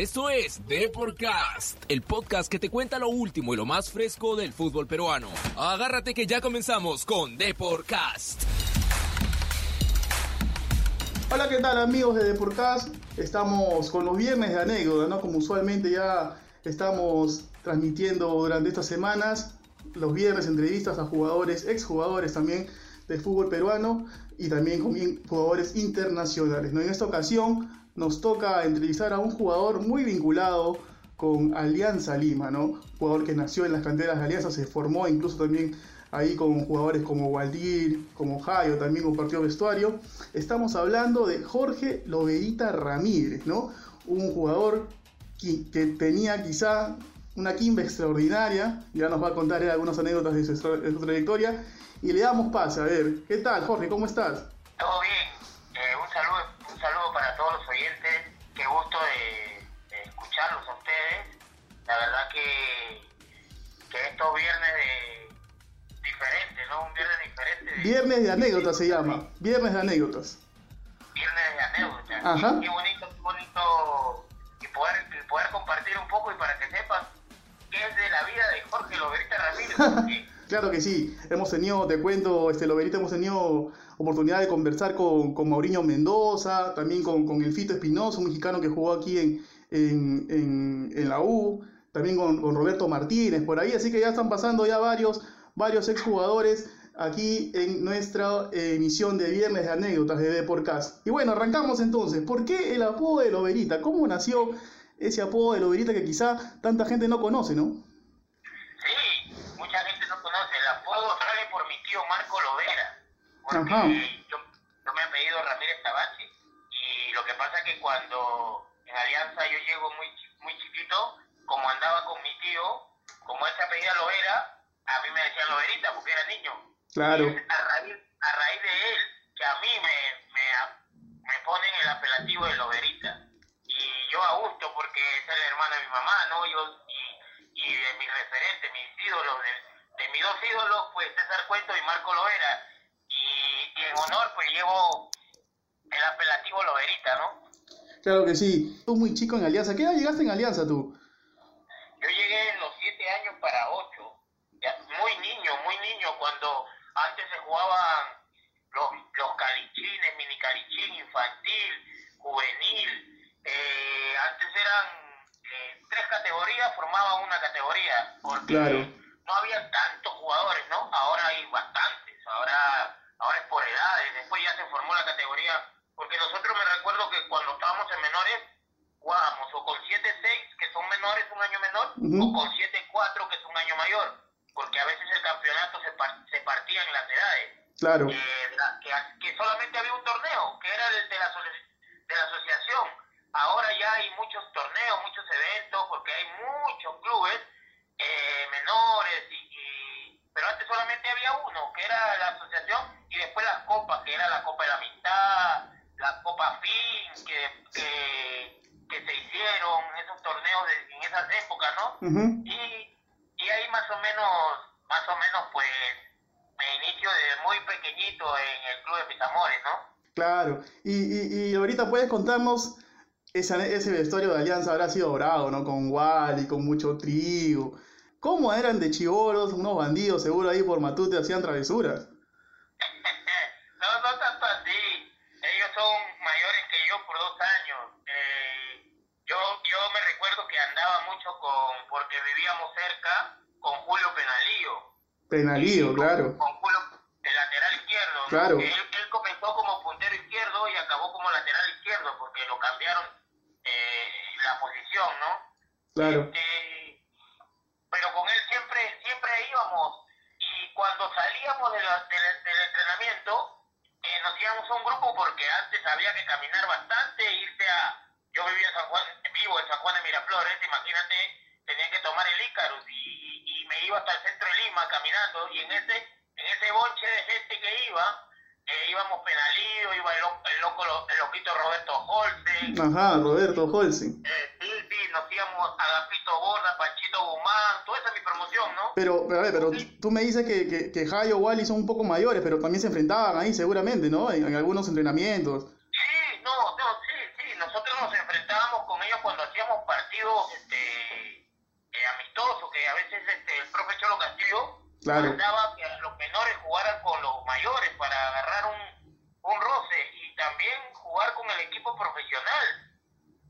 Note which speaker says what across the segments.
Speaker 1: Esto es Deporcast, el podcast que te cuenta lo último y lo más fresco del fútbol peruano. Agárrate que ya comenzamos con Deporcast.
Speaker 2: Hola, ¿qué tal amigos de Deporcast? Estamos con los viernes de anécdota, ¿no? Como usualmente ya estamos transmitiendo durante estas semanas, los viernes entrevistas a jugadores, exjugadores también del fútbol peruano y también con jugadores internacionales. ¿no? En esta ocasión nos toca entrevistar a un jugador muy vinculado con Alianza Lima, ¿no? Jugador que nació en las canteras de Alianza, se formó incluso también ahí con jugadores como Waldir, como Jayo, también compartió vestuario. Estamos hablando de Jorge Loberita Ramírez, ¿no? Un jugador que, tenía quizá una quimba extraordinaria, ya nos va a contar algunas anécdotas de su, de su trayectoria, y le damos pase, a ver, ¿qué tal Jorge? ¿Cómo estás?
Speaker 3: Todo bien, eh, un, saludo, un saludo para todos los oyentes, qué gusto de, escucharlos a ustedes. La verdad que, que estos viernes de diferentes, ¿no? Un viernes diferente.
Speaker 2: viernes de anécdotas se llama, viernes de anécdotas.
Speaker 3: Viernes de anécdotas. Ajá. Qué, bonito, qué bonito y poder, poder compartir un poco y para que sepan Loberita Ramírez.
Speaker 2: Claro que sí, hemos tenido, te cuento, este Loberita, hemos tenido oportunidad de conversar con, con Mauriño Mendoza, también con, con el Fito Espinosa, un mexicano que jugó aquí en, en, en, la U, también con, Roberto Martínez por ahí, así que ya están pasando ya varios, varios exjugadores aquí en nuestra emisión de viernes de anécdotas de Deporcast. Y bueno, arrancamos entonces. ¿Por qué el apodo de Loberita? ¿Cómo nació ese apodo de Loberita que quizá tanta gente no conoce, no?
Speaker 3: Porque yo, yo, me he apellido Ramírez Tabachi y lo que pasa es que cuando en Alianza yo llego muy, muy chiquito, como andaba con mi tío, como ese apellido lo era, a mí me decían Loberita porque era niño.
Speaker 2: Claro.
Speaker 3: a, raíz, a raíz de él, que a mí me, me, me ponen el apelativo de Loberita. Y yo a gusto porque es el hermano de mi mamá, ¿no? Yo, y, y de mis referentes, mis ídolos, de, de mis dos ídolos, pues César Cuento y Marco Loera en honor pues llevo el apelativo Loberita, ¿no?
Speaker 2: Claro que sí. Tú muy chico en Alianza. ¿Qué edad llegaste en Alianza tú?
Speaker 3: Yo llegué en los siete años para ocho. muy niño, muy niño, cuando antes se jugaban los, los calichines, mini calichín, infantil, juvenil. Eh, antes eran eh, tres categorías, formaban una categoría. Porque no había tantos jugadores, ¿no? Ahora hay bastantes. Ahora ahora es por edades, después ya se formó la categoría, porque nosotros me recuerdo que cuando estábamos en menores jugábamos o con 7-6, que son menores, un año menor, o con 7-4, que es un año mayor, porque a veces el campeonato se, se partía en las edades.
Speaker 2: Claro.
Speaker 3: Eh, que, que, solamente había un torneo, que era el de la, de la asociación. Ahora ya hay muchos torneos, muchos eventos, porque hay muchos clubes eh, menores y pero antes solamente había uno, que era la asociación, y después las copas, que era la Copa de la Amistad, la Copa Fin, que, que, se hicieron esos torneos en esas épocas, ¿no? y, y ahí más o menos, más o menos, pues, me inicio desde muy pequeñito en el Club de Mis Amores, ¿no?
Speaker 2: Claro, y, y, y ahorita puedes contarnos ese, ese vestuario de Alianza habrá sido dorado, ¿no? Con Wally, con mucho trigo. ¿Cómo eran de chivoros, unos bandidos seguro ahí por Matute hacían travesuras?
Speaker 3: no, no tanto así. Ellos son mayores que yo por dos años. Eh, yo, yo me recuerdo que andaba mucho con, porque vivíamos cerca, con Julio Penalío.
Speaker 2: Penalío, claro.
Speaker 3: Con Julio, el lateral izquierdo.
Speaker 2: Claro.
Speaker 3: Él, él, comenzó como puntero izquierdo y acabó como lateral izquierdo porque lo cambiaron eh, la posición, ¿no?
Speaker 2: Claro.
Speaker 3: Este, pero con él siempre, siempre íbamos y cuando salíamos de del entrenamiento eh, nos íbamos a un grupo porque antes había que caminar bastante, irse a, yo vivía en San Juan, vivo en San Juan de Miraflores, imagínate, tenía que tomar el Ícarus y, y, me iba hasta el centro de Lima caminando y en ese, en ese bonche de gente que iba, eh, íbamos Penalío, iba el, el, loco, el loquito Roberto Holsen.
Speaker 2: Ajá, Roberto Holsen.
Speaker 3: Eh, sí, sí, nos íbamos a Gapito Borda, Panchito Guzmán, toda esa es mi promoción, ¿no?
Speaker 2: Pero, pero a ver, pero tú me dices que, que, que Jayo Wally son un poco mayores, pero también se enfrentaban ahí seguramente, ¿no? En, algunos entrenamientos.
Speaker 3: Sí, no, no, sí, sí, nosotros nos enfrentábamos con ellos cuando hacíamos partidos este, eh, amistosos, que a veces este, el profe Cholo Castillo
Speaker 2: Claro.
Speaker 3: mandaba que los menores jugaran con los mayores para agarrar un, un roce y también jugar con el equipo profesional.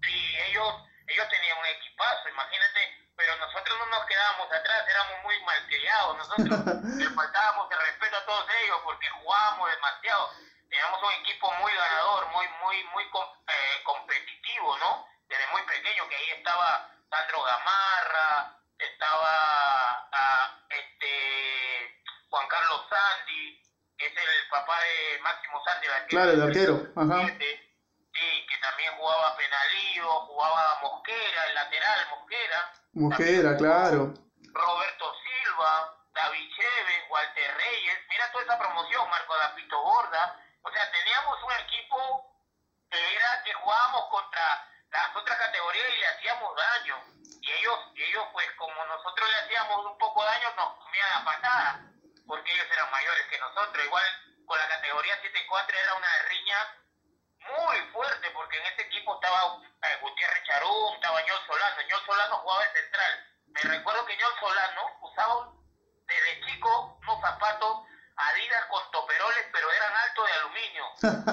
Speaker 3: Y ellos, ellos tenían un equipazo, imagínate, pero nosotros no nos quedábamos atrás, éramos muy malcriados, nosotros les faltábamos el respeto a todos ellos porque jugábamos demasiado. Teníamos un equipo muy ganador, muy, muy, muy eh, competitivo, ¿no? Desde muy pequeño, que ahí estaba Sandro Gamarra, estaba ah, este Juan Carlos Sandy, que es el papá de Máximo Sandy, el arquero
Speaker 2: Claro, el arquero, ajá.
Speaker 3: 77, Sí, que también jugaba Penalío, jugaba Mosquera, el lateral Mosquera.
Speaker 2: Mosquera, claro.
Speaker 3: Roberto Silva, David Chévez, Walter Reyes, mira toda esa promoción, Marco Dapito Gorda, o sea, teníamos un equipo que era que jugábamos contra las otras categorías y le hacíamos daño. Y ellos, ellos pues como nosotros le hacíamos un poco daño, nos comían a patada, porque ellos eran mayores que nosotros. Igual con la categoría 7-4 era una riña muy fuerte, porque en ese equipo estaba eh, Gutiérrez Charún, estaba Ñol Solano. Ñol Solano jugaba de central. Me recuerdo que Ñol Solano usaba desde chico unos zapatos Adidas con toperoles, pero eran altos de aluminio.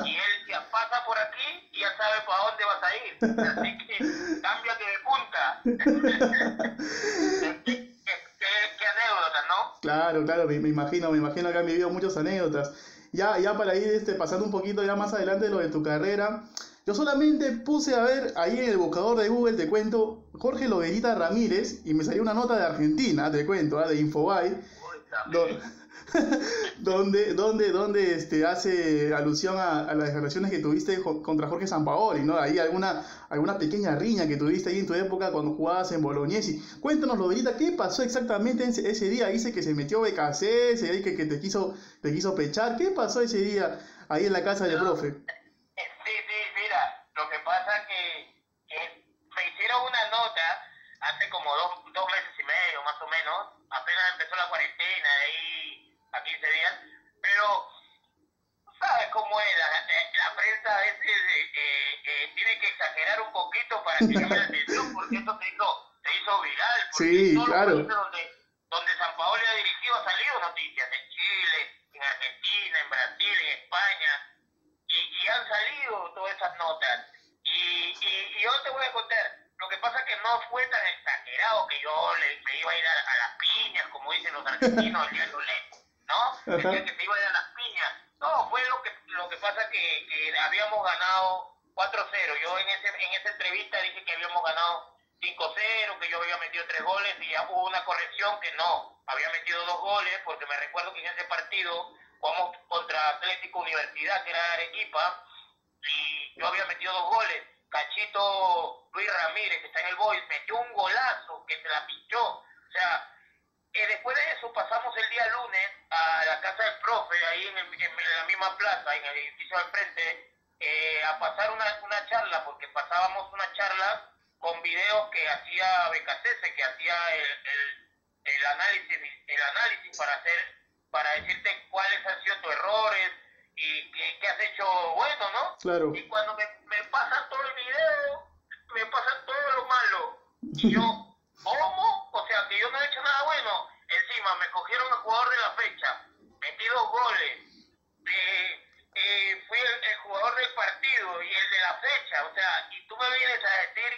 Speaker 3: Y él decía, pasa por aquí y ya sabe para dónde vas a ir. Así que cámbiate de punta. ¿Qué, qué, qué- qué anécdota, ¿no?
Speaker 2: Claro, claro, me, me imagino, me imagino que han vivido muchas anécdotas. Ya, ya para ir este, pasando un poquito ya más adelante lo de tu carrera, yo solamente puse a ver ahí en el buscador de Google, te cuento, Jorge Loguerita Ramírez, y me salió una nota de Argentina, te cuento, ah, de Infobay,
Speaker 3: Uy,
Speaker 2: donde, donde, donde este, hace alusión a, a las declaraciones que tuviste contra Jorge Sampaoli, ¿no? Ahí alguna, alguna pequeña riña que tuviste ahí en tu época cuando jugabas en Bolognesi. Cuéntanos, Loberita, ¿qué pasó exactamente ese, ese día? Dice que se metió BKC, se que, que te quiso, te quiso pechar. ¿Qué pasó ese día ahí en la casa del profe?
Speaker 3: Sí, sí, mira, lo que pasa que, que me hicieron una nota hace como dos, dos meses y medio, más o menos, apenas empezó la cuarentena, a 15 días, pero ¿sabes cómo es? La, la prensa a veces eh, eh, eh, tiene que exagerar un poquito para que llame la atención, porque eso se hizo, se hizo viral. porque
Speaker 2: Sí,
Speaker 3: todos los
Speaker 2: claro.
Speaker 3: países Donde, donde San Paolo ha dirigido ha salido noticias, en Chile, en Argentina, en Brasil, en España, y, y han salido todas esas notas. Y, y, y yo te voy a contar, lo que pasa es que no fue tan exagerado que yo le, me iba a ir a, a las piñas, como dicen los argentinos, el diario Le, ¿no? Que se iba a ir a las piñas. No, fue lo que lo que pasa que, que habíamos ganado 4-0. Yo en, ese, en esa entrevista dije que habíamos ganado 5-0, que yo había metido tres goles y ya hubo una corrección que no, había metido dos goles porque me recuerdo que en ese partido jugamos contra Atlético Universidad, que era Arequipa, y yo había metido dos goles. Cachito Luis Ramírez, que está en el Boys, metió un golazo que se la pinchó. O sea, eh, después de eso pasamos el día lunes a la casa del profe, ahí en, el- en la misma plaza, en el edificio al frente, eh, a pasar una, una charla, porque pasábamos una charla con videos que hacía BKCS, que hacía el, el, el análisis el análisis para hacer para decirte cuáles han sido tus errores y qué, qué has hecho bueno, ¿no?
Speaker 2: Claro.
Speaker 3: Y cuando me, me pasan todo el video, me pasan todo lo malo. Y yo, ¿cómo? O sea, que yo no he hecho nada bueno. Encima, me cogieron el jugador de la fecha, metí dos goles, eh, eh, fui el, jugador del partido y el de la fecha. O sea, y tú me vienes a decir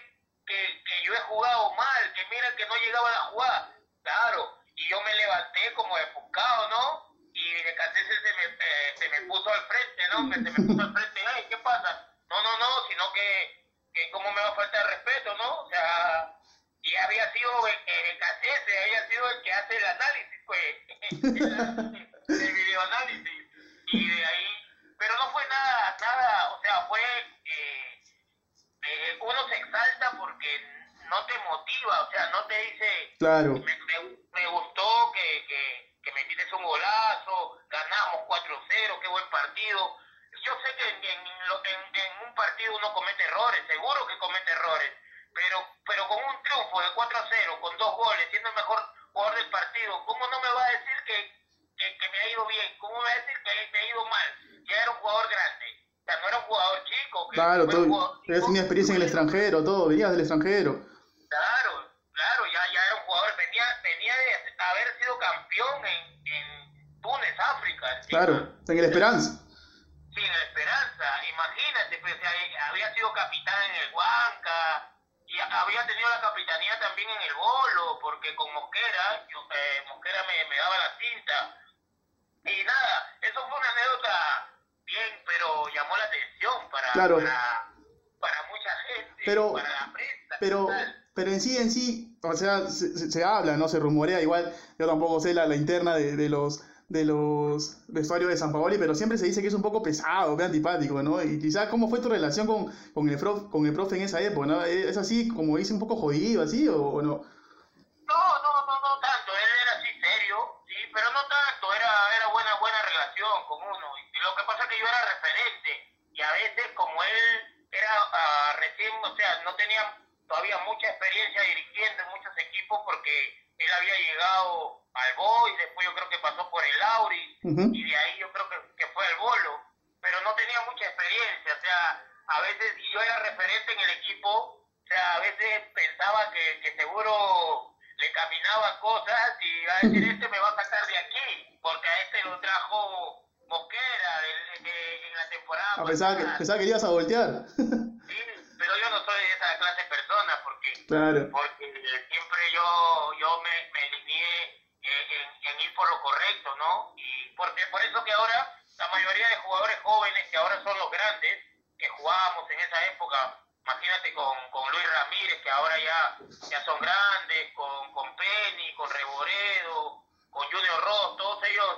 Speaker 3: que, yo he jugado mal, que mira que no llegaba a la jugada. Claro, y yo me levanté como enfocado, ¿no? Y de se me, eh, se me puso al frente, ¿no? Me- se me puso al frente,
Speaker 2: Claro.
Speaker 3: me, me, me gustó que, que, que metiste un golazo, ganamos 4-0, qué buen partido. Yo sé que en, en, en- un partido uno comete errores, seguro que comete errores, pero pero con un triunfo de 4-0, con dos goles, siendo el mejor jugador del partido, ¿cómo no me va a decir que, que, que me ha ido bien? ¿Cómo me va a decir que me ha ido mal? Ya era un jugador grande. O sea, no era un jugador chico, que
Speaker 2: Claro, tú has tenido experiencia en el extranjero, todo, venías del extranjero. Esperanza.
Speaker 3: Sí, en el Esperanza, imagínate, pues, había sido capitán en el Huanca, y había tenido la capitanía también en el Bolo, porque con Mosquera, eh, Mosquera me, me daba la cinta. Y nada, eso fue una anécdota bien, pero llamó la atención para, para, mucha gente,
Speaker 2: pero,
Speaker 3: para la prensa.
Speaker 2: Pero, pero en sí, en sí, o sea, se, se, habla, ¿no? Se rumorea, igual, yo tampoco sé la, la interna de, de los de los vestuarios de San Paoli, pero siempre se dice que es un poco pesado, que antipático, ¿no? Y quizás, ¿cómo fue tu relación con, con, el, profe, con el profe en esa época, ¿no? ¿Es así, como dice, un poco jodido, así, o, o no?
Speaker 3: No, no, no, no tanto, él era así serio, sí, pero no tanto, era, era buena, buena relación con uno. Y lo que pasa es que yo era referente, y a veces como él era uh, recién, o sea, no tenía todavía mucha experiencia dirigiendo en muchos equipos porque él había llegado al Boy, después yo creo que pasó por el Auri, y de ahí yo creo que, que, fue el Bolo, pero no tenía mucha experiencia, o sea, a veces yo era referente en el equipo, o sea, a veces pensaba que, que seguro le caminaba cosas y iba a decir, este me va a sacar de aquí, porque a este lo trajo Mosquera de, de, en la temporada.
Speaker 2: A pesar que, pensaba que ibas a voltear.
Speaker 3: sí, pero yo no soy de esa clase de persona, porque,
Speaker 2: claro.
Speaker 3: porque por eso que ahora la mayoría de jugadores jóvenes, que ahora son los grandes, que jugábamos en esa época, imagínate con, con Luis Ramírez, que ahora ya, ya son grandes, con, con Penny, con Reboredo, con Junior Ross, todos ellos,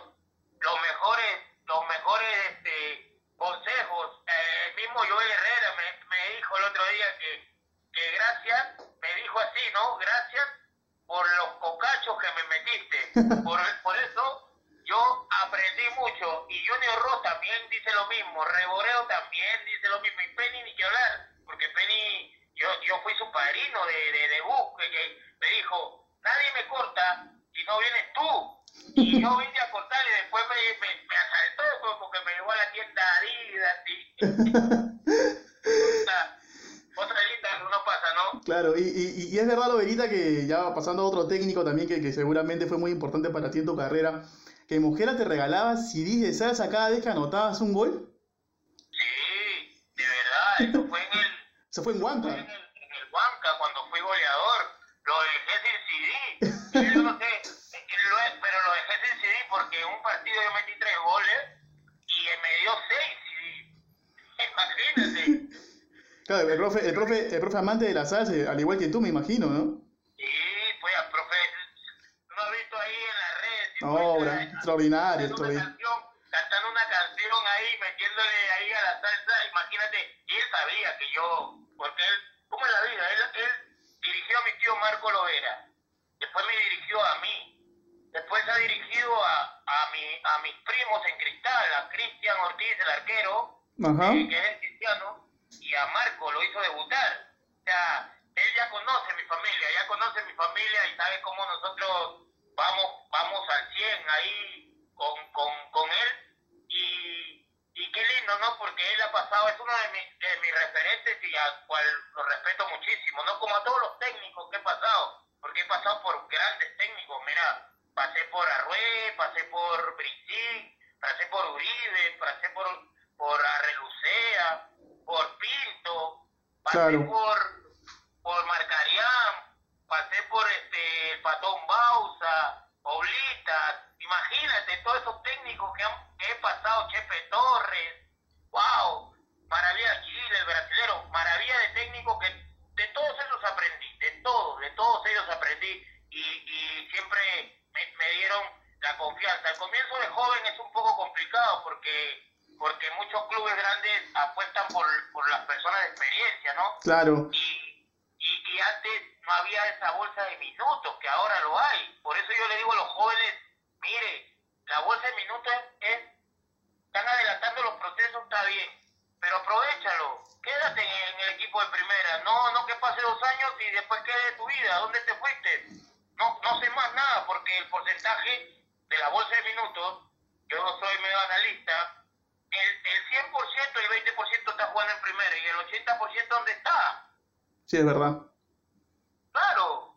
Speaker 3: los mejores, los mejores este, consejos. Eh, el mismo Joel Herrera me, me dijo el otro día que, que gracias, me dijo así, ¿no? Gracias por los cocachos que me metiste. Por, por eso yo aprendí mucho. Y Junior Ross también dice lo mismo. Reboreo también dice lo mismo. Y Penny ni que hablar. Porque Penny, yo, yo fui su padrino de, de debut. Que, que me dijo, nadie me corta si no vienes tú. Y yo vine a cortar y después me, me, me asaltó porque me llevó a la tienda Adidas. Y... otra linda no pasa, ¿no?
Speaker 2: Claro, y, y, y que ya pasando a otro técnico también que, que, seguramente fue muy importante para ti en tu carrera, que Mujera te regalaba CDs de salsa cada vez que anotabas un gol.
Speaker 3: Sí, de verdad, eso fue en el...
Speaker 2: Se fue en Huanca.
Speaker 3: En, el, en el Huanca cuando fui goleador, lo dejé sin CD. Yo no sé, pero lo dejé sin CD porque en un partido yo metí tres goles y me dio seis CD. Imagínate.
Speaker 2: Claro, el profe, el profe, el profe amante de la salsa, al igual que tú, me imagino, ¿no?
Speaker 3: Sí, pues el profe, lo he visto ahí en las redes.
Speaker 2: No, oh, extraordinario, extraordinario.
Speaker 3: Cantando una canción ahí, metiéndole ahí a la salsa, imagínate, y él sabía que yo, porque él, ¿cómo es la vida? Él, él dirigió a mi tío Marco Lovera, después me dirigió a mí, después ha dirigido a, a, mi, a mis primos en Cristal, a Cristian Ortiz, el arquero, eh, que es cristiano, y a Marco lo hizo debutar. O sea, él ya conoce mi familia, ya conoce mi familia y sabe cómo nosotros vamos vamos al 100 ahí con, con, con él. Y, y qué lindo, ¿no? Porque él ha pasado, es uno de, mis, de mis referentes y al cual lo respeto muchísimo, ¿no? Como a todos los técnicos que he pasado, porque he pasado por grandes técnicos. Mira, pasé por Arrué, pasé por Bricí, pasé por Uribe, pasé por, por Arrelucea, por Pinto, pasé
Speaker 2: claro.
Speaker 3: por, por Marcarián, pasé por este el Patón Bausa, Oblitas, imagínate todos esos técnicos que, han, que he pasado, Chepe Torres, wow, Maravilla Chile, el brasilero, maravilla de técnicos que de todos ellos aprendí, de todos, de todos ellos aprendí y, y siempre me, me dieron la confianza. El comienzo de joven es un poco complicado porque porque muchos clubes grandes apuestan por, por las personas de experiencia, ¿no?
Speaker 2: Claro.
Speaker 3: Y, y, antes no había esa bolsa de minutos, que ahora lo hay. Por eso yo le digo a los jóvenes, mire, la bolsa de minutos es, están adelantando los procesos, está bien, pero aprovechalo, quédate en, en, el equipo de primera, no, no que pase dos años y después quede tu vida, ¿dónde te fuiste? No, no sé más nada, porque el porcentaje de la bolsa de minutos, yo soy medio analista, el, el 100% y el 20% está jugando en primera y el 80% ¿dónde está?
Speaker 2: Sí, es verdad.
Speaker 3: Claro.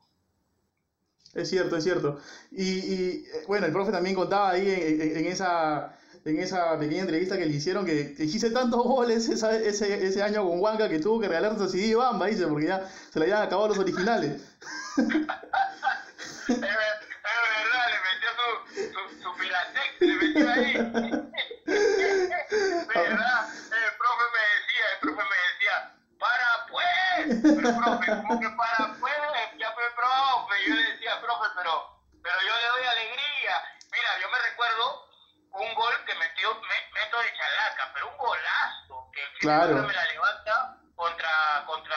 Speaker 2: Es cierto, es cierto. Y, y, eh, bueno, el profe también contaba ahí en, en- esa, en esa pequeña entrevista que le hicieron que, hice tantos goles esa- ese, ese año con Huanca que tuvo que regalarse su CD Bamba, dice, porque ya se le habían acabado los originales.
Speaker 3: Es, ver- es verdad, le metió su, su, su Filatex, le metió ahí. verdad, el profe me decía, el profe me decía, para pues, pero profe, ¿cómo que para pues? Ya fue profe, profe, pero, pero yo le doy alegría. Mira, yo me recuerdo un gol que metió, me- meto de chalaca, pero un golazo, que el
Speaker 2: Claro.
Speaker 3: me la levanta contra, contra,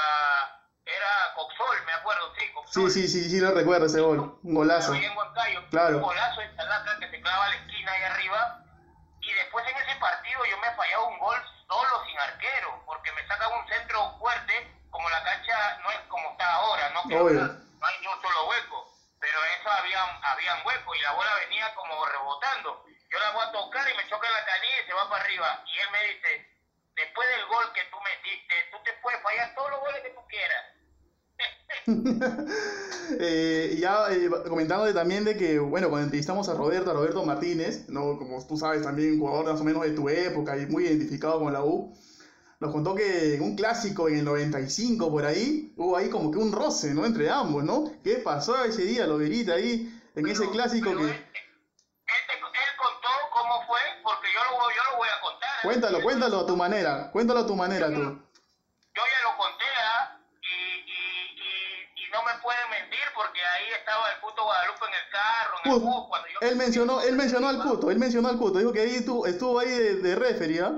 Speaker 3: era Coxol, me acuerdo, sí,
Speaker 2: Sí,
Speaker 3: Coxol.
Speaker 2: sí, sí, sí lo recuerdo ese gol. Un golazo.
Speaker 3: En Huancayo,
Speaker 2: Claro.
Speaker 3: un golazo de Chalaca que se clava a la esquina ahí arriba. Y después en ese partido yo me he fallado un gol solo sin arquero, porque me sacan un centro fuerte, como la cancha no es como está ahora, ¿no? Que
Speaker 2: Obvio.
Speaker 3: ahora no hay ni un solo hueco. Pero eso habían, habían hueco y la bola venía como rebotando. Yo la voy a tocar y me choca la canilla y se va para arriba. Y él me dice, después del gol que tú metiste, tú te puedes fallar todos los goles que tú quieras.
Speaker 2: Eh, ya eh, comentándote también de que, bueno, cuando entrevistamos a Roberto, a Roberto Martínez, ¿no? como tú sabes, también un jugador más o menos de tu época y muy identificado con la U, nos contó que en un clásico en el 95 por ahí, hubo ahí como que un roce, ¿no? Entre ambos, ¿no? ¿Qué pasó ese día, Loberita, ahí, en ese clásico que...
Speaker 3: Él, él te- él contó cómo fue, porque yo lo, voy- yo lo voy a contar.
Speaker 2: Cuéntalo, cuéntalo a tu manera, cuéntalo a tu manera tú.
Speaker 3: Yo ya lo conté, ¿ah? Y, y, y, y no me pueden mentir porque ahí estaba el puto Guadalupe en el carro, en el bus, cuando yo...
Speaker 2: Él mencionó, él mencionó al puto, él mencionó al puto, dijo que ahí tú, estuvo ahí de, de referee, ¿ah?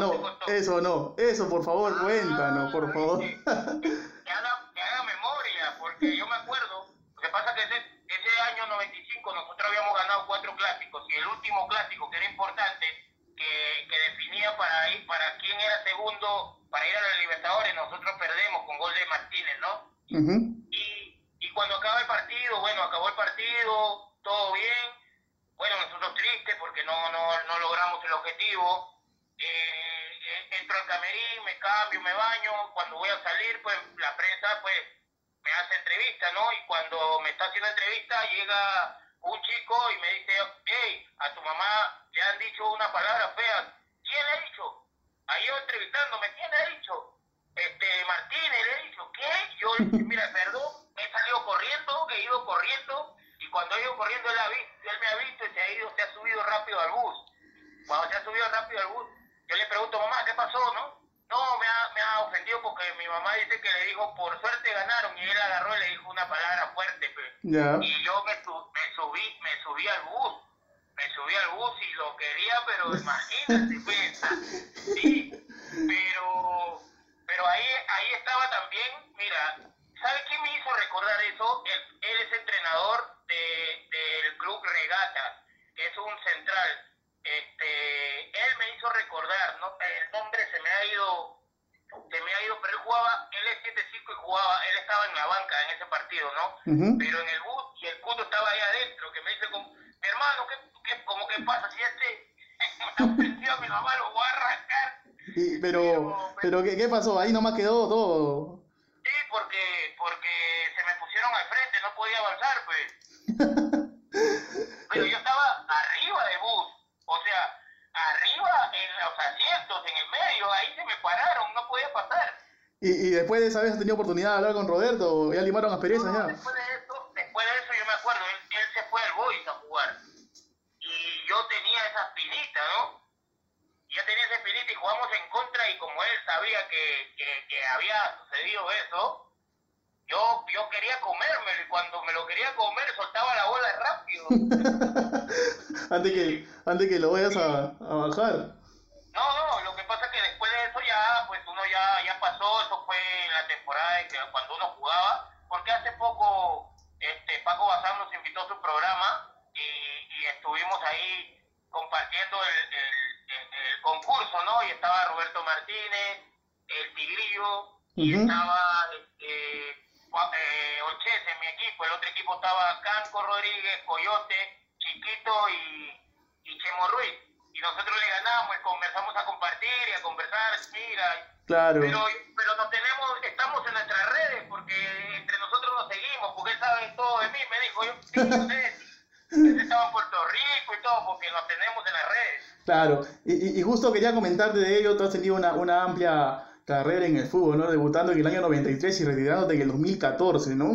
Speaker 2: No, eso no, eso por favor, cuéntanos, por favor.
Speaker 3: que, haga, que haga memoria, porque yo me acuerdo, lo que pasa que ese, ese año 95 nosotros habíamos ganado cuatro clásicos y el último clásico que era importante, que, que definía para ir, para quién era segundo para ir a la Libertadores, nosotros perdemos con gol de Martínez, ¿no? Y, y cuando acaba el partido, bueno, acabó el partido, todo bien. Bueno, nosotros tristes porque no, no, no logramos el objetivo. Me cambio, me baño. Cuando voy a salir, pues la prensa pues me hace entrevista, ¿no? Y cuando me está haciendo entrevista llega un chico y me dice, hey, a tu mamá le han dicho una palabra fea. ¿Quién le ha dicho? Ahí yo entrevistándome, ¿quién le ha dicho? Este, Martínez le he dicho, ¿qué? Yo le dije, mira, perdón, he salido corriendo, he ido corriendo, y cuando he ido corriendo él, ha visto, él me ha visto y se ha ido, se ha subido rápido al bus. Cuando se ha subido rápido al bus, yo le pregunto, mamá, ¿qué pasó, no? No, me ha, me ha ofendido porque mi mamá dice que le dijo, por suerte ganaron, y él agarró y le dijo una palabra fuerte, pues.
Speaker 2: Ya.
Speaker 3: Y yo me subí, me subí al bus, me subí al bus y lo quería, pero imagínate, pues, pero en el bus y el puto estaba ahí adentro, que me dice como, mi hermano, ¿qué, qué, como que pasa? Si este me ofendió a mi mamá, lo voy a arrancar.
Speaker 2: Y- pero, pero ¿qué, qué pasó? Ahí nomás quedó todo.
Speaker 3: Sí, porque, porque se me pusieron al frente, no podía avanzar, pues. Pero yo estaba arriba del bus, o sea, arriba en los asientos, en el medio, ahí se me pararon, no podía pasar.
Speaker 2: Y, y después de esa vez has tenido oportunidad de hablar con Roberto, ya limaron asperezas
Speaker 3: No,
Speaker 2: ya.
Speaker 3: Después de eso, después de eso yo me acuerdo, él, él se fue al Boys a jugar. Y yo tenía esa espinita, ¿no? Yo tenía esa espinita y jugamos en contra y como él sabía que, que, que había sucedido eso, yo, yo quería comérmelo y cuando me lo quería comer soltaba la bola rápido.
Speaker 2: antes que, antes que lo vayas a, a bajar.
Speaker 3: No, no, lo que pasa es que después de eso ya, pues uno ya, ya pasó, eso fue en la temporada de que cuando uno jugaba, porque hace poco este, Paco Bazán nos invitó a su programa y, y estuvimos ahí compartiendo el, el, el- el concurso, ¿no? Y estaba Roberto Martínez, el Tigrillo, y
Speaker 2: Ujú.
Speaker 3: estaba este, eh, Moisés en mi equipo, el otro equipo estaba Canco Rodríguez, Coyote, Chiquito y, y Chemo Ruiz. Y nosotros le ganamos y comenzamos a compartir y a conversar, mira.
Speaker 2: Claro.
Speaker 3: Pero, pero nos tenemos, estamos en nuestras redes porque entre nosotros nos seguimos, porque él sabe todo de mí, me dijo, yo, sí, ustedes, ustedes estaban en Puerto Rico y todo, porque nos tenemos en las redes.
Speaker 2: Claro, y, y- y justo quería comentarte de ello, tú has tenido una, una amplia carrera en el fútbol, ¿no? Debutando en el año 93 y retirándote en el 2014, ¿no?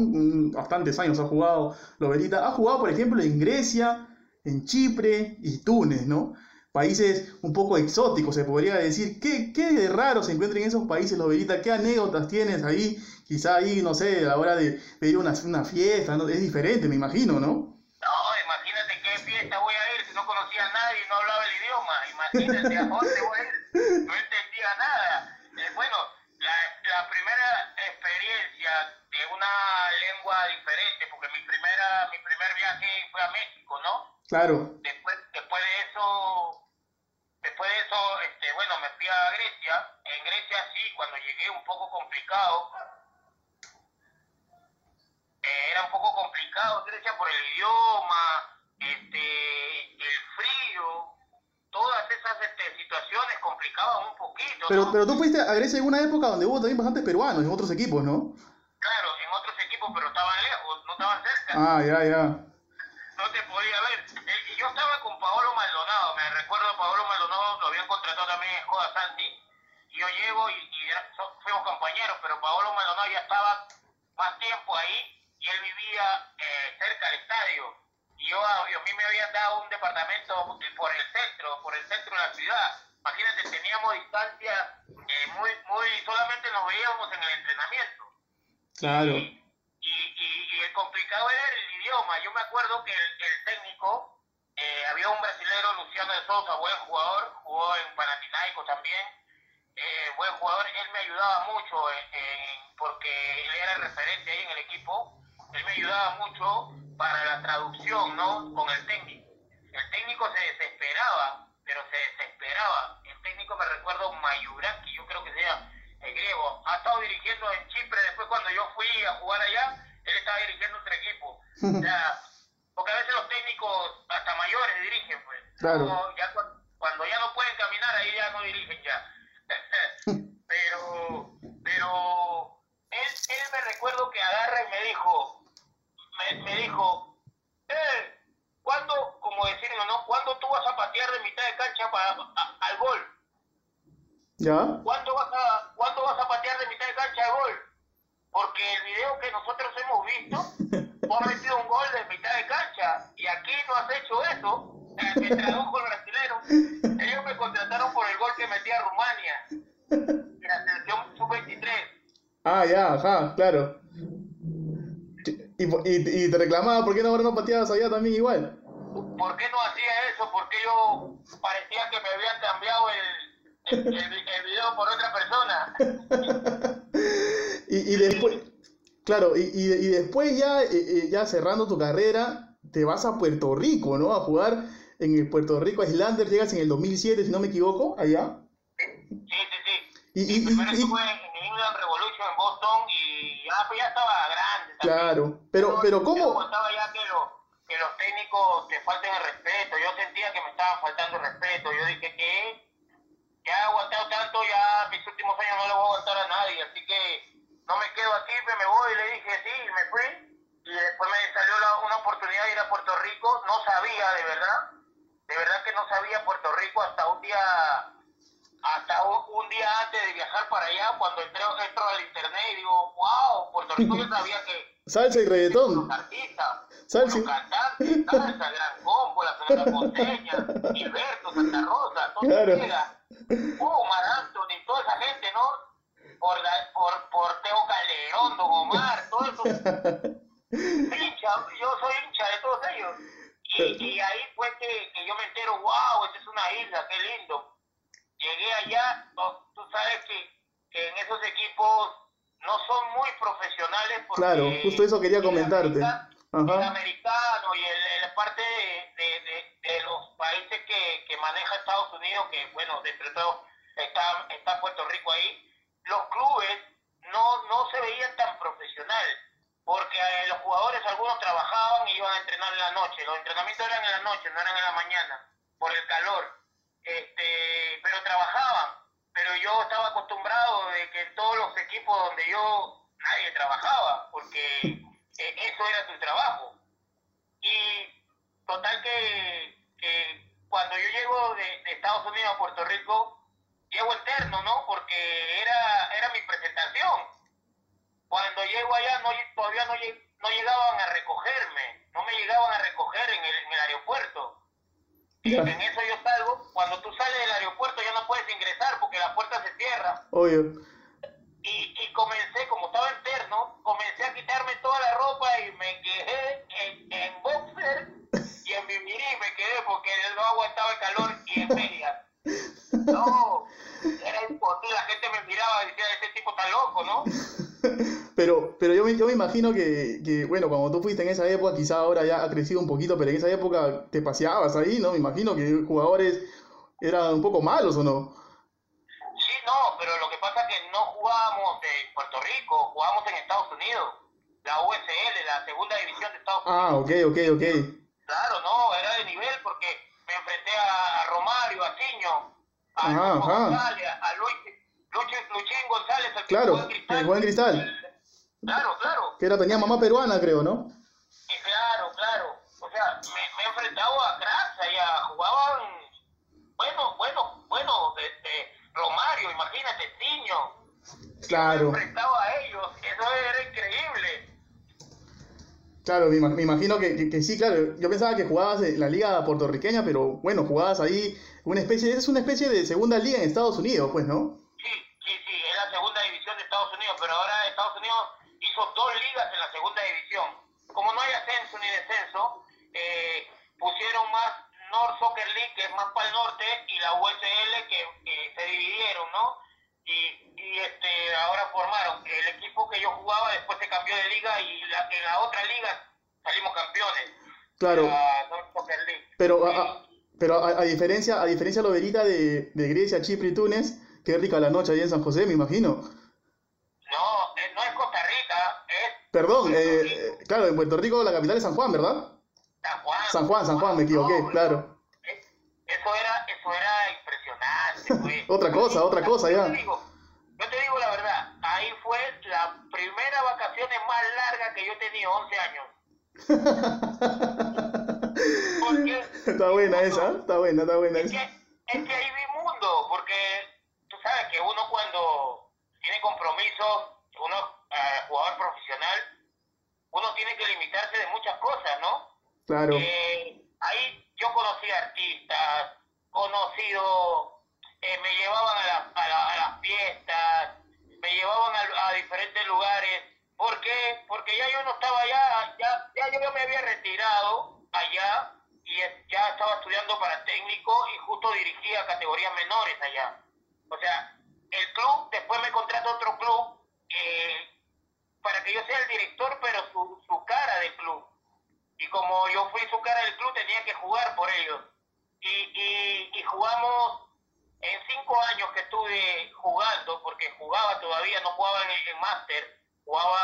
Speaker 2: Bastantes años ha jugado Loberita. Ha jugado, por ejemplo, en Grecia, en Chipre y Túnez, ¿no? Países un poco exóticos, se podría decir. ¿Qué, qué de raro se encuentra en esos países, Loberita? ¿Qué anécdotas tienes ahí? Quizá ahí, no sé, a la hora de, de ir a una, una fiesta, ¿no? Es diferente, me imagino, ¿no?
Speaker 3: Fiesta voy a ir si no conocía a nadie y no hablaba el idioma. Imagínate a dónde voy a ir. No
Speaker 2: Claro,
Speaker 3: Después después de eso después de eso, este, bueno, me fui a Grecia. En Grecia sí, cuando llegué un poco complicado. Eh, era un poco complicado Grecia por el idioma, este, el frío, todas esas este, situaciones complicaban un poquito.
Speaker 2: pero,
Speaker 3: ¿no?
Speaker 2: pero tú fuiste a Grecia en una época donde hubo también bastantes peruanos en otros equipos, ¿no?
Speaker 3: Claro, en otros equipos, pero estaban lejos, no estaban cerca.
Speaker 2: Ah, ya, ya.
Speaker 3: No te podía ver. Y yo estaba con Paolo Maldonado, me recuerdo a Paolo Maldonado, lo habían contratado también en Skoda Santi, y yo llego y, y era- so- fuimos compañeros, pero Paolo Maldonado ya estaba más tiempo ahí y él vivía eh, cerca del estadio. Y yo, a, y a mí me habían dado un departamento por el centro, por el centro de la ciudad. Imagínate, teníamos distancia eh, muy, muy, solamente nos veíamos en el entrenamiento
Speaker 2: Claro.
Speaker 3: y, y- y el complicado era el idioma. Yo me acuerdo que el, el técnico, eh, había un brasilero, Luciano de Sousa, buen jugador, jugó en Panathinaikos también, eh, buen jugador, él me ayudaba mucho porque él era el referente ahí en el equipo, él me ayudaba mucho para la traducción, ¿no? Con el técnico. El técnico se desesperaba, pero se desesperaba. El técnico me recuerdo Mayuraki, yo creo que sea el griego. Ha estado dirigiendo en Chipre, después cuando yo fui a jugar allá, él estaba dirigiendo otro equipo. O sea, porque a veces los técnicos hasta mayores dirigen, pues.
Speaker 2: Claro.
Speaker 3: Ya cu- cuando ya no pueden caminar, ahí ya no dirigen ya. pero, pero, él, él me recuerdo que agarra y me dijo, me, me dijo, eh, ¿cuándo, como decirlo, no? ¿Cuándo tú vas a patear de mitad de cancha para, a- al gol?
Speaker 2: ¿Ya?
Speaker 3: ¿Cuándo vas, a, ¿Cuándo vas a patear de mitad de cancha al gol? Porque el video que nosotros hemos visto, tú has metido un gol de mitad de cancha y aquí no has hecho eso. Eh, Me tradujo el brasilero. Ellos me contrataron por el gol que metí a Rumania en la selección sub-23.
Speaker 2: Ah, ya, ajá, claro. Y, y, y te reclamaba por qué no no pateabas allá también igual.
Speaker 3: ¿Por qué no hacía eso? Porque yo parecía que me habían cambiado el, el, el- el video por otra persona.
Speaker 2: Y, y después, claro, y, y, y después ya, eh, eh, ya cerrando tu carrera, te vas a Puerto Rico, ¿no? A jugar en el Puerto Rico Islander, llegas en el 2007, si no me equivoco, allá.
Speaker 3: Sí, sí, sí.
Speaker 2: Y, y,
Speaker 3: Primero estuve en England Revolution en Boston y ya, pues ya estaba grande. también.
Speaker 2: claro, pero, pero ¿cómo?
Speaker 3: aguantaba ya que, los que los técnicos te falten el respeto. Yo sentía que me estaban faltando el respeto. Yo dije que ya he aguantado tanto, ya mis últimos años no le voy a aguantar a nadie. Así que no me quedo aquí, me, me voy. Le dije sí, y me fui. Y después me salió la- una oportunidad de ir a Puerto Rico. No sabía, de verdad. De verdad que no sabía Puerto Rico hasta un día hasta un, un día antes de viajar para allá, cuando entré, entro al internet y digo, wow, Puerto Rico yo sabía que
Speaker 2: Salsa y reggaetón.
Speaker 3: los artistas,
Speaker 2: Salsa.
Speaker 3: los cantantes, salsa, Gran Combo, la Sonora Ponceña, Gilberto, Santa Rosa, todo
Speaker 2: Claro.
Speaker 3: llega. Uh, Mar Anthony, toda esa gente, ¿no? Por, la- por, por Teo Calderón, Don Omar, todo eso. Hincha, yo soy hincha de todos ellos. Y, y ahí fue que, que yo me entero, wow, esta es una isla, qué lindo. Llegué allá, no, tú sabes que, que en esos equipos no son muy profesionales porque
Speaker 2: Claro, justo eso quería comentarte. Ajá.
Speaker 3: El americano y el, el parte de, de, de, de los países que, que maneja Estados Unidos, que bueno, dentro de todo está, está Puerto Rico ahí, los clubes no, no se veían tan profesional. porque eh, los jugadores algunos trabajaban y iban a entrenar en la noche. Los entrenamientos eran en la noche, no eran en la mañana, por el calor. Este, pero trabajaban. Pero yo estaba acostumbrado de que todos los equipos donde yo nadie trabajaba, porque eh, eso era su trabajo. Y total que, que cuando yo llego de Estados Unidos a Puerto Rico, llego eterno, ¿no? Porque era, era mi presentación cuando llego allá no, todavía no, no llegaban a recogerme, no me llegaban a recoger en el, en el aeropuerto. Y en eso yo salgo, cuando tú sales del aeropuerto ya no puedes ingresar porque la puerta se cierra.
Speaker 2: Obvio.
Speaker 3: Y, y comencé, como estaba interno, comencé a quitarme toda la ropa y me quedé en, en boxer y en bikini me quedé porque no aguantaba el calor y en medias. No, era imposible, la gente me miraba y loco, ¿no?
Speaker 2: Pero, pero yo, me, yo me imagino que, que, bueno, cuando tú fuiste en esa época, quizá ahora ya ha crecido un poquito, pero en esa época te paseabas ahí, ¿no? Me imagino que jugadores eran un poco malos, ¿o no?
Speaker 3: Sí, no, pero lo que pasa es que no jugábamos en Puerto Rico, jugábamos en Estados Unidos, la USL, la segunda división de Estados Unidos.
Speaker 2: Ah, ok, ok, ok.
Speaker 3: Claro, no, era de nivel porque me enfrenté a Romario, a Ciño, a,
Speaker 2: ajá.
Speaker 3: González, a Luis, Luchín González, el que
Speaker 2: Claro,
Speaker 3: Cristal. Claro, claro.
Speaker 2: Que era, tenía mamá peruana, creo, ¿no?
Speaker 3: Sí, claro, claro. O sea, me, me he enfrentado a cracks allá, jugaban, bueno, bueno, bueno, desde Romario, imagínate, Ciño.
Speaker 2: Claro,
Speaker 3: Me he enfrentado a ellos, eso era increíble.
Speaker 2: claro, me imagino que, que- que sí, claro. Yo pensaba que jugabas en la liga puertorriqueña, pero bueno, jugabas ahí una especie, es una especie de segunda liga en Estados Unidos, pues, ¿no?
Speaker 3: Unidos, pero ahora Estados Unidos hizo dos ligas en la segunda división. Como no hay ascenso ni descenso, eh, pusieron más North Soccer League, que es más para el norte, y la USL, que, que se dividieron, ¿no? Y, y este, ahora formaron. El equipo que yo jugaba después se cambió de liga y la, en la otra liga salimos campeones.
Speaker 2: Claro,
Speaker 3: La North Soccer League.
Speaker 2: pero, a, a- pero a, a diferencia, a diferencia Loberita de, de Grecia, Chipre y Túnez, qué rica la noche ahí en San José, me imagino.
Speaker 3: No, eh, no es Costa Rica, es
Speaker 2: Perdón, eh, eh, claro, en Puerto Rico la capital es San Juan, ¿verdad?
Speaker 3: San Juan.
Speaker 2: San Juan, San Juan, me equivoqué,
Speaker 3: No,
Speaker 2: claro.
Speaker 3: es- Eso era, eso era impresionante, pues.
Speaker 2: Otra cosa, otra cosa ya.
Speaker 3: Yo te, digo, yo te digo la verdad, ahí fue la primera vacaciones más larga que yo he tenido, 11 años. Porque
Speaker 2: Está buena esa, está buena, está buena
Speaker 3: es que, es que ahí vi mundo, porque tú sabes que uno cuando tiene compromisos, uno eh, jugador profesional, uno tiene que limitarse de muchas cosas, ¿no?
Speaker 2: Claro,
Speaker 3: Eh, ahí yo conocí artistas, conocido, eh, me llevaban a, la- a la- a las fiestas, me llevaban a, a diferentes lugares. ¿Por qué? Porque ya yo no estaba allá, ya, ya yo me había retirado allá y ya estaba estudiando para técnico y justo dirigía categorías menores allá. O sea, el club después me contrata otro club eh, para que yo sea el director, pero su, cara del club. Y como yo fui su cara del club tenía que jugar por ellos. Y, y, jugamos en cinco años que estuve jugando porque jugaba todavía no jugaba en, en máster jugaba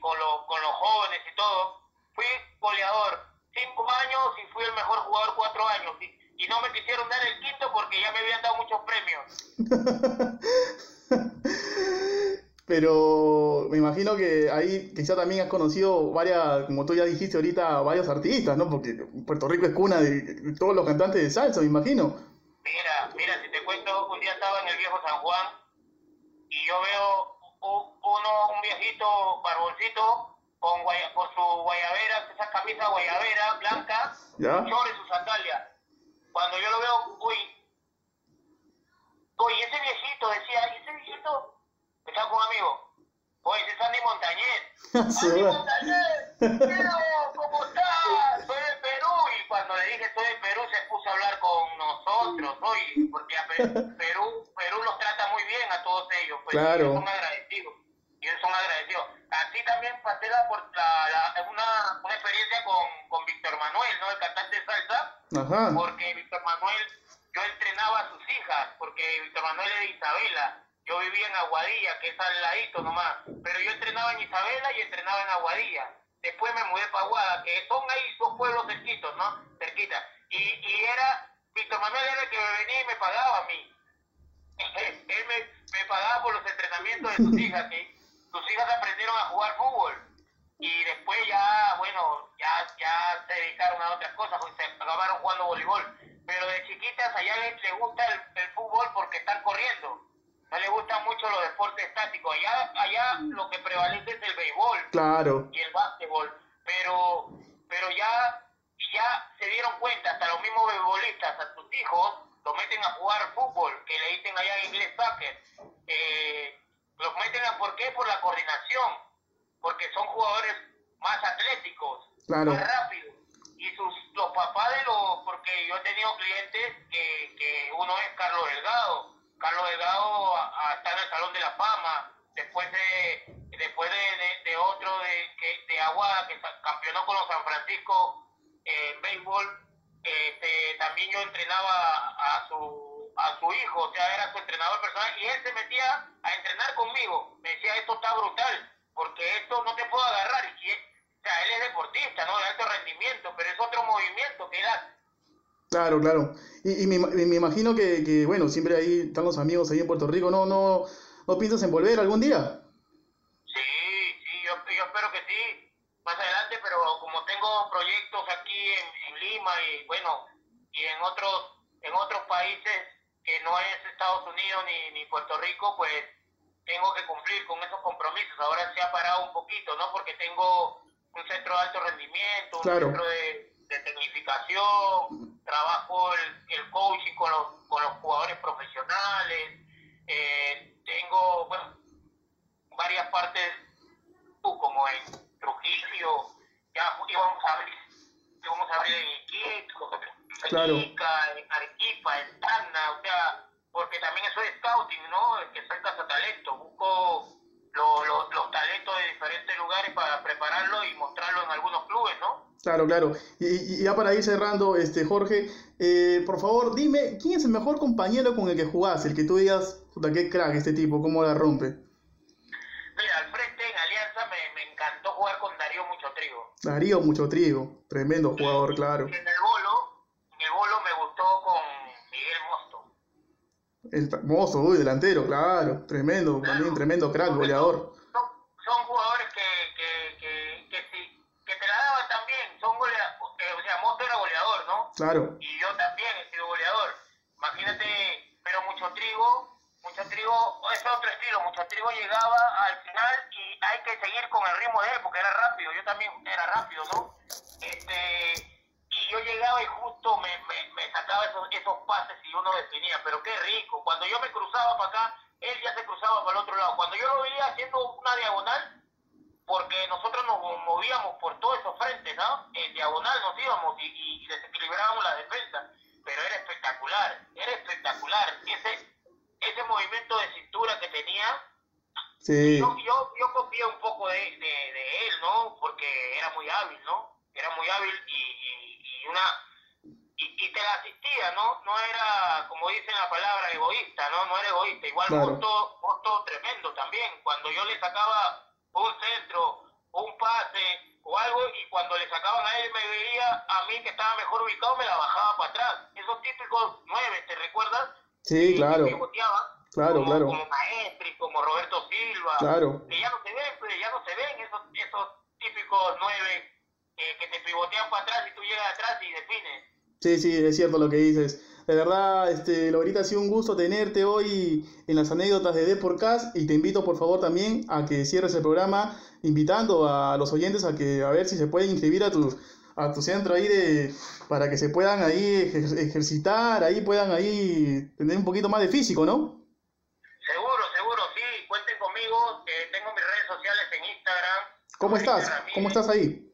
Speaker 3: con los jóvenes y todo. Fui goleador cinco años y fui el mejor jugador cuatro años. Y, y no me quisieron dar el quinto porque ya me habían dado muchos premios
Speaker 2: pero me imagino que ahí quizá también has conocido varias, como tú ya dijiste ahorita, varios artistas, ¿no? Porque Puerto Rico es cuna de, todos los cantantes de salsa, me imagino.
Speaker 3: Mira, mira, si te cuento, un día estaba en el viejo San Juan y yo veo uno, un viejito barboncito con, guaya- con su guayabera, esa camisa guayabera blanca, y su sandalia. Cuando yo lo veo, uy, uy, ese viejito decía, ¿y ese viejito? Estaba con un amigo. Oye, ese es Andy Montañez.
Speaker 2: Sí,
Speaker 3: Andy. Montañez, ¿cómo estás? Soy de Perú. Y cuando le dije soy de Perú, se puso a hablar con nosotros, hoy, porque a Pe- Perú, Perú los trata muy bien a todos ellos. Pues,
Speaker 2: Claro.
Speaker 3: son agradecidos. Y ellos son agradecidos. Así también pasé la, por la, la- una, una experiencia con, con Víctor Manuel, ¿no? El cantante de salsa
Speaker 2: Ajá.
Speaker 3: porque Víctor Manuel, yo entrenaba a sus hijas, porque Víctor Manuel es de Isabela, yo vivía en Aguadilla, que es al ladito nomás, pero yo entrenaba en Isabela y entrenaba en Aguadilla. Después me mudé para Aguada, que son ahí dos pueblos cerquitos, ¿no? Cerquita. Y, y era, Víctor Manuel era el que me venía y me pagaba a mí. Él me, me pagaba por los entrenamientos de sus hijas, ¿sí? Sus hijas aprendieron a jugar fútbol. Y después ya, bueno, ya, ya se dedicaron a otras cosas, pues se acabaron jugando voleibol. Pero de chiquitas allá les, les gusta el, el fútbol porque están corriendo no le gustan mucho los deportes estáticos. Allá, allá lo que prevalece es el béisbol
Speaker 2: Claro.
Speaker 3: y el básquetbol, pero, pero ya, ya se dieron cuenta, hasta los mismos beisbolistas, a sus hijos, los meten a jugar fútbol, que le dicen allá en inglés soccer. Eh, los meten a, ¿por qué? Por la coordinación, porque son jugadores más atléticos,
Speaker 2: Claro.
Speaker 3: más rápidos. Y sus, los papás de los, porque yo he tenido clientes que, que uno es Carlos Delgado, Carlos Delgado a- está en el Salón de la Fama, después de después de, otro de, de Aguada que campeonó con los San Francisco eh, en béisbol, este, también yo entrenaba a su a su hijo, o sea, era su entrenador personal, y él se metía a entrenar conmigo, me decía, esto está brutal, porque esto no te puedo agarrar, y o sea, él es deportista, ¿no? De alto rendimiento, pero es otro movimiento que él.
Speaker 2: Claro, claro. Y, y me, me imagino que, que, bueno, siempre ahí están los amigos ahí en Puerto Rico. ¿No, no, no piensas en volver algún día?
Speaker 3: Sí, sí, yo, yo espero que sí, más adelante, pero como tengo proyectos aquí en, en Lima y bueno, y en otros, en otros países que no es Estados Unidos ni, ni Puerto Rico, pues tengo que cumplir con esos compromisos. Ahora se ha parado un poquito, ¿no? Porque tengo un centro de alto rendimiento, un
Speaker 2: Claro.
Speaker 3: centro de, de tecnificación, trabajo el, el coaching con los, con los jugadores profesionales, eh, tengo, bueno, varias partes, como en Trujillo, ya íbamos a abrir, íbamos a abrir en Iquitos, en
Speaker 2: Claro.
Speaker 3: En Arequipa, en Tacna, o sea, porque también eso es scouting, ¿no? El que soy talento, busco lo- lo- los talentos de diferentes lugares para prepararlo y mostrarlo en algunos clubes, ¿no?
Speaker 2: Claro, claro. Y, y ya para ir cerrando, este Jorge, eh, por favor, dime, ¿quién es el mejor compañero con el que jugás? El que tú digas, puta, qué crack este tipo, cómo la rompe.
Speaker 3: Mira, al frente en Alianza me, me encantó jugar con Darío Mucho Trigo.
Speaker 2: Darío Mucho Trigo, tremendo jugador, claro.
Speaker 3: Y en el bolo, en el bolo me gustó con Miguel Mosto.
Speaker 2: El ta- mozo, uy, delantero, claro, tremendo, también tremendo crack, goleador.
Speaker 3: Son, son jugadores que, que, que, que, que te la daban también. Son golea- eh, o sea, Mosto era goleador, ¿no?
Speaker 2: Claro,
Speaker 3: Y yo también he sido goleador. Imagínate, pero mucho trigo, mucho trigo, es otro estilo. Mucho trigo llegaba al final y hay que seguir con el ritmo de él porque era rápido. Yo también era rápido, ¿no? Este, y yo llegaba y justo me, me, me sacaba esos, esos pases y uno definía. Pero qué rico. Cuando yo me cruzaba para acá, él ya se cruzaba para el otro lado. Cuando yo lo veía haciendo una diagonal, porque nosotros nos movíamos por todos esos frentes, ¿no? En diagonal nos íbamos y, y- y desequilibrábamos la defensa, pero era espectacular, era espectacular. Ese, ese movimiento de cintura que tenía,
Speaker 2: sí,
Speaker 3: yo, yo, yo copié un poco de, de, de él, ¿no? Porque era muy hábil, ¿no? Era muy hábil y, y, una... Y, y te la asistía, ¿no? No era, como dicen la palabra, egoísta, ¿no? No era egoísta. Igual
Speaker 2: Claro.
Speaker 3: Mosto, Mosto tremendo también. Cuando yo le sacaba un centro, un pase o algo, y cuando le sacaban a él me veía a mí que estaba mejor ubicado, me la bajaba para atrás. Esos típicos nueve, ¿te recuerdas?
Speaker 2: sí,
Speaker 3: Que
Speaker 2: claro,
Speaker 3: pivoteaban,
Speaker 2: claro,
Speaker 3: como,
Speaker 2: claro,
Speaker 3: Como Maestri, como Roberto Silva
Speaker 2: claro.
Speaker 3: que ya no se ven, pues, ya no se ven esos, esos típicos nueve eh, que te pivotean para atrás y tú llegas atrás y defines.
Speaker 2: Sí, sí, es cierto lo que dices. De verdad, este, Lorita, ha sido un gusto tenerte hoy en las anécdotas de Deporcast y te invito por favor también a que cierres el programa invitando a los oyentes a que a ver si se pueden inscribir a tu, a tu centro ahí de para que se puedan ahí ejer- ejercitar, ahí puedan ahí tener un poquito más de físico, ¿no?
Speaker 3: Seguro, seguro, sí, cuenten conmigo. eh, tengo mis redes sociales en Instagram.
Speaker 2: ¿Cómo estás? ¿Cómo estás ahí?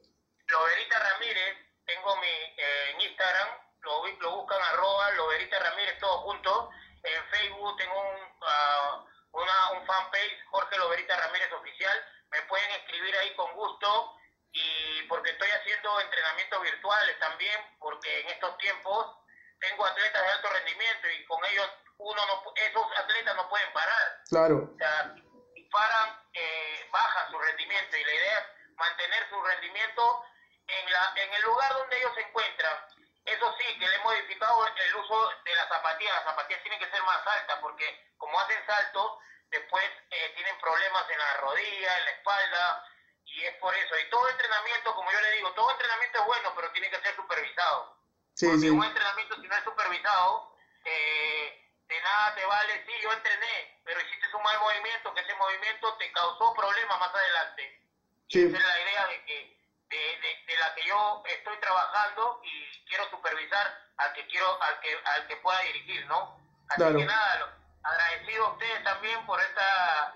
Speaker 3: Loberita Ramírez, tengo mi eh, en Instagram, lo, buscan arroba Loberita Ramírez todo junto. En Facebook tengo un, ah, una, un fanpage, Jorge Loberita Ramírez Oficial. Me pueden escribir ahí con gusto y porque estoy haciendo entrenamientos virtuales también, porque en estos tiempos tengo atletas de alto rendimiento y con ellos uno no, esos atletas no pueden parar.
Speaker 2: Claro.
Speaker 3: O sea, si paran, eh, bajan su rendimiento y la idea es mantener su rendimiento en, la, en el lugar donde ellos se encuentran. Eso sí, que le he modificado el uso de las zapatillas. Las zapatillas tienen que ser más altas porque como hacen saltos, después eh, tienen problemas en la rodilla, en la espalda, y es por eso. Y todo entrenamiento, como yo le digo, todo entrenamiento es bueno, pero tiene que ser supervisado.
Speaker 2: Sí,
Speaker 3: porque
Speaker 2: sí.
Speaker 3: un entrenamiento, si no es supervisado, eh, de nada te vale, sí, yo entrené, pero hiciste un mal movimiento, que ese movimiento te causó problemas más adelante. Y
Speaker 2: Sí.
Speaker 3: esa es la idea de que de, de- de la que yo estoy trabajando y quiero supervisar al que quiero al que al que pueda dirigir, ¿no? Así
Speaker 2: Claro.
Speaker 3: que nada, agradecido a ustedes también por esta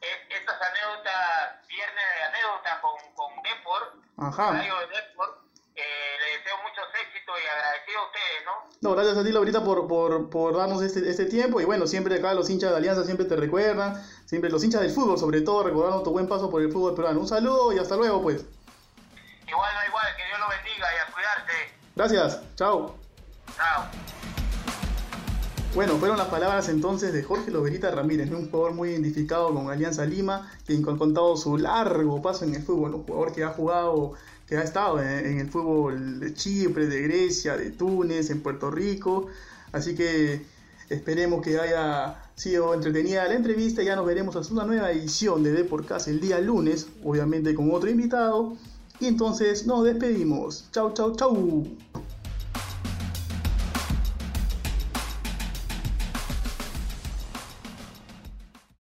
Speaker 3: es- estas anécdotas, viernes de anécdotas con, con Depor,
Speaker 2: Ajá.
Speaker 3: De Depor. Eh, les deseo muchos éxitos y agradecido a ustedes, ¿no?
Speaker 2: No, gracias a ti, Laurita, por, por, por darnos este, este tiempo. Y bueno, siempre acá los hinchas de Alianza siempre te recuerdan. Siempre los hinchas del fútbol, sobre todo, recordando tu buen paso por el fútbol peruano. Un saludo y hasta luego, pues.
Speaker 3: Igual, no igual, que Dios lo bendiga y a cuidarse.
Speaker 2: Gracias. Chao.
Speaker 3: Chao.
Speaker 2: Bueno, fueron las palabras entonces de Jorge Loberita Ramírez, un jugador muy identificado con Alianza Lima, quien ha contado su largo paso en el fútbol, un jugador que ha jugado, que ha estado en, el fútbol de Chipre, de Grecia, de Túnez, en Puerto Rico. Así que esperemos que haya sido entretenida la entrevista. Ya nos veremos hasta una nueva edición de Deporcast el día lunes, obviamente con otro invitado. Y entonces nos despedimos. Chau, chau, chau.